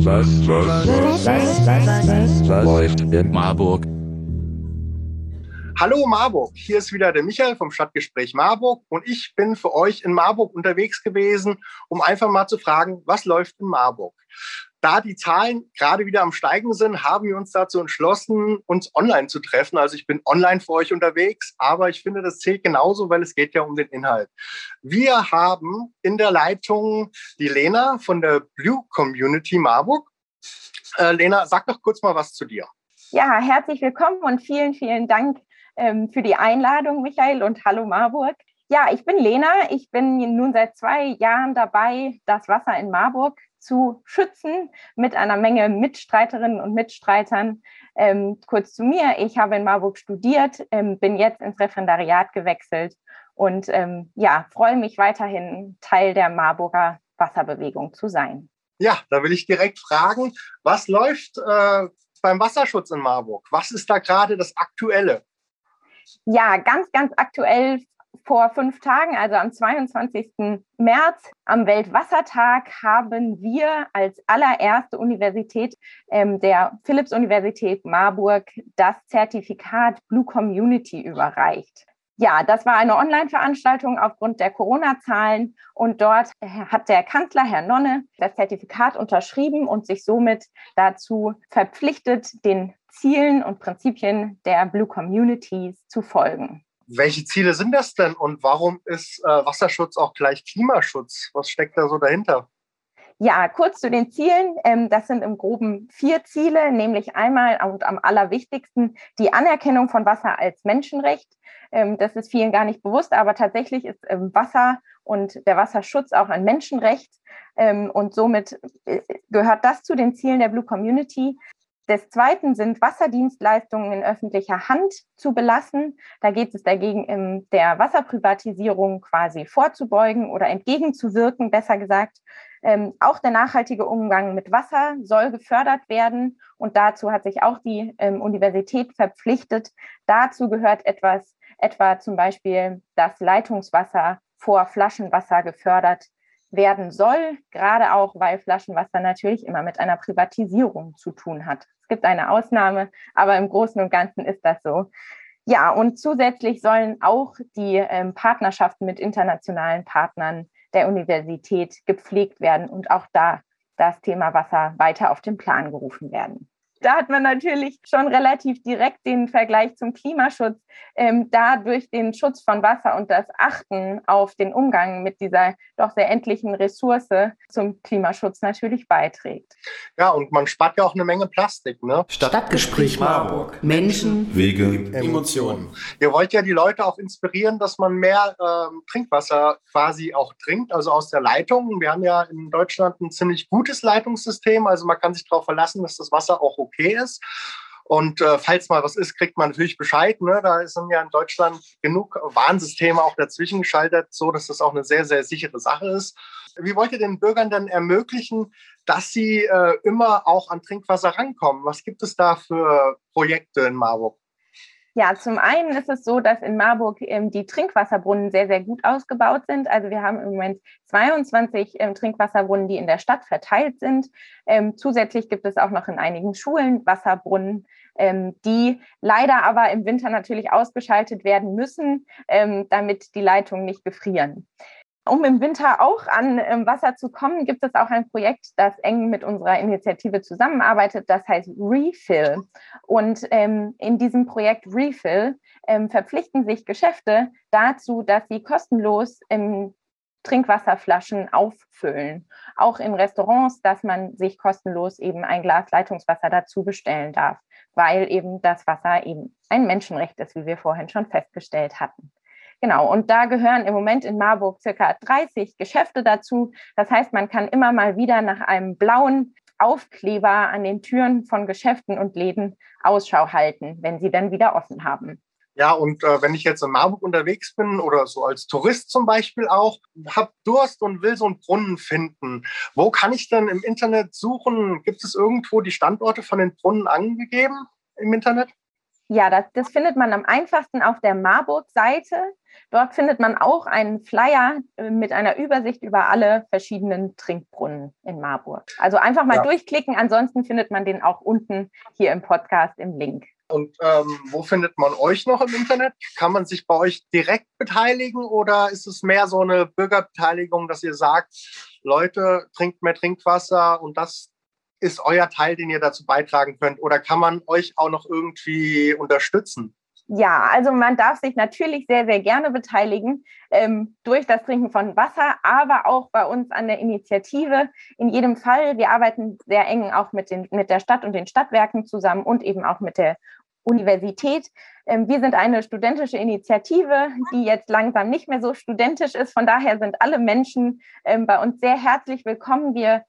Was, was, was, was, was, was, was läuft in Marburg? Hallo Marburg, hier ist wieder der Michael vom Stadtgespräch Marburg und ich bin für euch in Marburg unterwegs gewesen, um einfach mal zu fragen, was läuft in Marburg? Da die Zahlen gerade wieder am Steigen sind, haben wir uns dazu entschlossen, uns online zu treffen. Also ich bin online für euch unterwegs, aber ich finde, das zählt genauso, weil es geht ja um den Inhalt. Wir haben in der Leitung die Lena von der Blue Community Marburg. Äh, Lena, sag doch kurz mal was zu dir. Ja, herzlich willkommen und vielen, vielen Dank ähm, für die Einladung, Michael, und hallo Marburg. Ja, ich bin Lena. Ich bin nun seit zwei Jahren dabei, das Wasser in Marburg zu schützen mit einer Menge Mitstreiterinnen und Mitstreitern. Ähm, kurz zu mir, ich habe in Marburg studiert, ähm, bin jetzt ins Referendariat gewechselt und ähm, ja, freue mich weiterhin Teil der Marburger Wasserbewegung zu sein. Ja, da will ich direkt fragen, was läuft äh, beim Wasserschutz in Marburg? Was ist da gerade das Aktuelle? Ja, ganz, ganz aktuell vor fünf Tagen, also am 22. März, am Weltwassertag, haben wir als allererste Universität ähm, der Philipps-Universität Marburg das Zertifikat Blue Community überreicht. Ja, das war eine Online-Veranstaltung aufgrund der Corona-Zahlen und dort hat der Kanzler, Herr Nonne, das Zertifikat unterschrieben und sich somit dazu verpflichtet, den Zielen und Prinzipien der Blue Communities zu folgen. Welche Ziele sind das denn und warum ist äh, Wasserschutz auch gleich Klimaschutz? Was steckt da so dahinter? Ja, kurz zu den Zielen. Ähm, das sind im Groben vier Ziele, nämlich einmal und am allerwichtigsten die Anerkennung von Wasser als Menschenrecht. Ähm, das ist vielen gar nicht bewusst, aber tatsächlich ist ähm, Wasser und der Wasserschutz auch ein Menschenrecht. Und somit äh, gehört das zu den Zielen der Blue Community. Des Zweiten sind Wasserdienstleistungen in öffentlicher Hand zu belassen. Da geht es dagegen, in der Wasserprivatisierung quasi vorzubeugen oder entgegenzuwirken, besser gesagt. Ähm, auch der nachhaltige Umgang mit Wasser soll gefördert werden. Und dazu hat sich auch die ähm, Universität verpflichtet. Dazu gehört etwas, etwa zum Beispiel, dass Leitungswasser vor Flaschenwasser gefördert werden soll, gerade auch, weil Flaschenwasser natürlich immer mit einer Privatisierung zu tun hat. Es gibt eine Ausnahme, aber im Großen und Ganzen ist das so. Ja, und zusätzlich sollen auch die ähm, Partnerschaften mit internationalen Partnern der Universität gepflegt werden und auch da das Thema Wasser weiter auf den Plan gerufen werden da hat man natürlich schon relativ direkt den Vergleich zum Klimaschutz, ähm, da durch den Schutz von Wasser und das Achten auf den Umgang mit dieser doch sehr endlichen Ressource zum Klimaschutz natürlich beiträgt. Ja, und man spart ja auch eine Menge Plastik. Ne? Stadtgespräch Marburg. Menschen, Wege, Emotionen. Ihr wollt ja die Leute auch inspirieren, dass man mehr ähm, Trinkwasser quasi auch trinkt, also aus der Leitung. Wir haben ja in Deutschland ein ziemlich gutes Leitungssystem, also man kann sich darauf verlassen, dass das Wasser auch okay ist. Und äh, falls mal was ist, kriegt man natürlich Bescheid. Ne? Da sind ja in Deutschland genug Warnsysteme auch dazwischen geschaltet, so dass das auch eine sehr, sehr sichere Sache ist. Wie wollt ihr den Bürgern denn ermöglichen, dass sie äh, immer auch an Trinkwasser rankommen? Was gibt es da für Projekte in Marburg? Ja, zum einen ist es so, dass in Marburg ähm, die Trinkwasserbrunnen sehr, sehr gut ausgebaut sind. Also wir haben im Moment 22 ähm, Trinkwasserbrunnen, die in der Stadt verteilt sind. Ähm, zusätzlich gibt es auch noch in einigen Schulen Wasserbrunnen, ähm, die leider aber im Winter natürlich ausgeschaltet werden müssen, ähm, damit die Leitungen nicht gefrieren. Um im Winter auch an ähm, Wasser zu kommen, gibt es auch ein Projekt, das eng mit unserer Initiative zusammenarbeitet. Das heißt Refill. Und ähm, in diesem Projekt Refill ähm, verpflichten sich Geschäfte dazu, dass sie kostenlos Trinkwasserflaschen auffüllen. Auch in Restaurants, dass man sich kostenlos eben ein Glas Leitungswasser dazu bestellen darf, weil eben das Wasser eben ein Menschenrecht ist, wie wir vorhin schon festgestellt hatten. Genau, und da gehören im Moment in Marburg circa 30 Geschäfte dazu. Das heißt, man kann immer mal wieder nach einem blauen Aufkleber an den Türen von Geschäften und Läden Ausschau halten, wenn sie dann wieder offen haben. Ja, und äh, wenn ich jetzt in Marburg unterwegs bin oder so als Tourist zum Beispiel auch, habe Durst und will so einen Brunnen finden. Wo kann ich denn im Internet suchen? Gibt es irgendwo die Standorte von den Brunnen angegeben im Internet? Ja, das, das findet man am einfachsten auf der Marburg-Seite. Dort findet man auch einen Flyer äh, mit einer Übersicht über alle verschiedenen Trinkbrunnen in Marburg. Also einfach mal ja. durchklicken, ansonsten findet man den auch unten hier im Podcast im Link. Und ähm, wo findet man euch noch im Internet? Kann man sich bei euch direkt beteiligen oder ist es mehr so eine Bürgerbeteiligung, dass ihr sagt, Leute, trinkt mehr Trinkwasser und das ist euer Teil, den ihr dazu beitragen könnt? Oder kann man euch auch noch irgendwie unterstützen? Ja, also man darf sich natürlich sehr, sehr gerne beteiligen ähm, durch das Trinken von Wasser, aber auch bei uns an der Initiative. In jedem Fall, wir arbeiten sehr eng auch mit, den, mit der Stadt und den Stadtwerken zusammen und eben auch mit der Universität. Ähm, wir sind eine studentische Initiative, die jetzt langsam nicht mehr so studentisch ist. Von daher sind alle Menschen ähm, bei uns sehr herzlich willkommen. Wir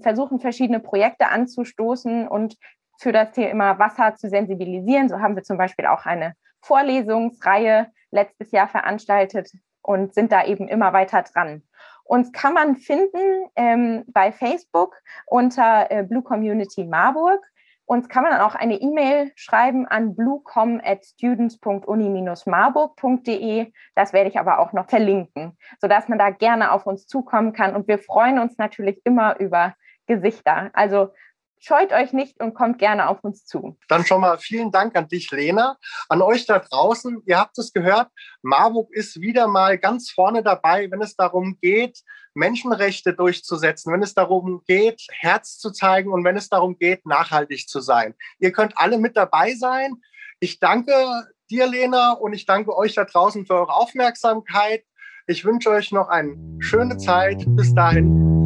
versuchen verschiedene Projekte anzustoßen und für das Thema Wasser zu sensibilisieren. So haben wir zum Beispiel auch eine Vorlesungsreihe letztes Jahr veranstaltet und sind da eben immer weiter dran. Uns kann man finden ähm, bei Facebook unter äh, Blue Community Marburg. Uns kann man dann auch eine E-Mail schreiben an bluecom at students.uni-marburg.de. Das werde ich aber auch noch verlinken, sodass man da gerne auf uns zukommen kann. Und wir freuen uns natürlich immer über Gesichter. Also Scheut euch nicht und kommt gerne auf uns zu. Dann schon mal vielen Dank an dich, Lena. An euch da draußen. Ihr habt es gehört. Marburg ist wieder mal ganz vorne dabei, wenn es darum geht, Menschenrechte durchzusetzen, wenn es darum geht, Herz zu zeigen und wenn es darum geht, nachhaltig zu sein. Ihr könnt alle mit dabei sein. Ich danke dir, Lena, und ich danke euch da draußen für eure Aufmerksamkeit. Ich wünsche euch noch eine schöne Zeit. Bis dahin.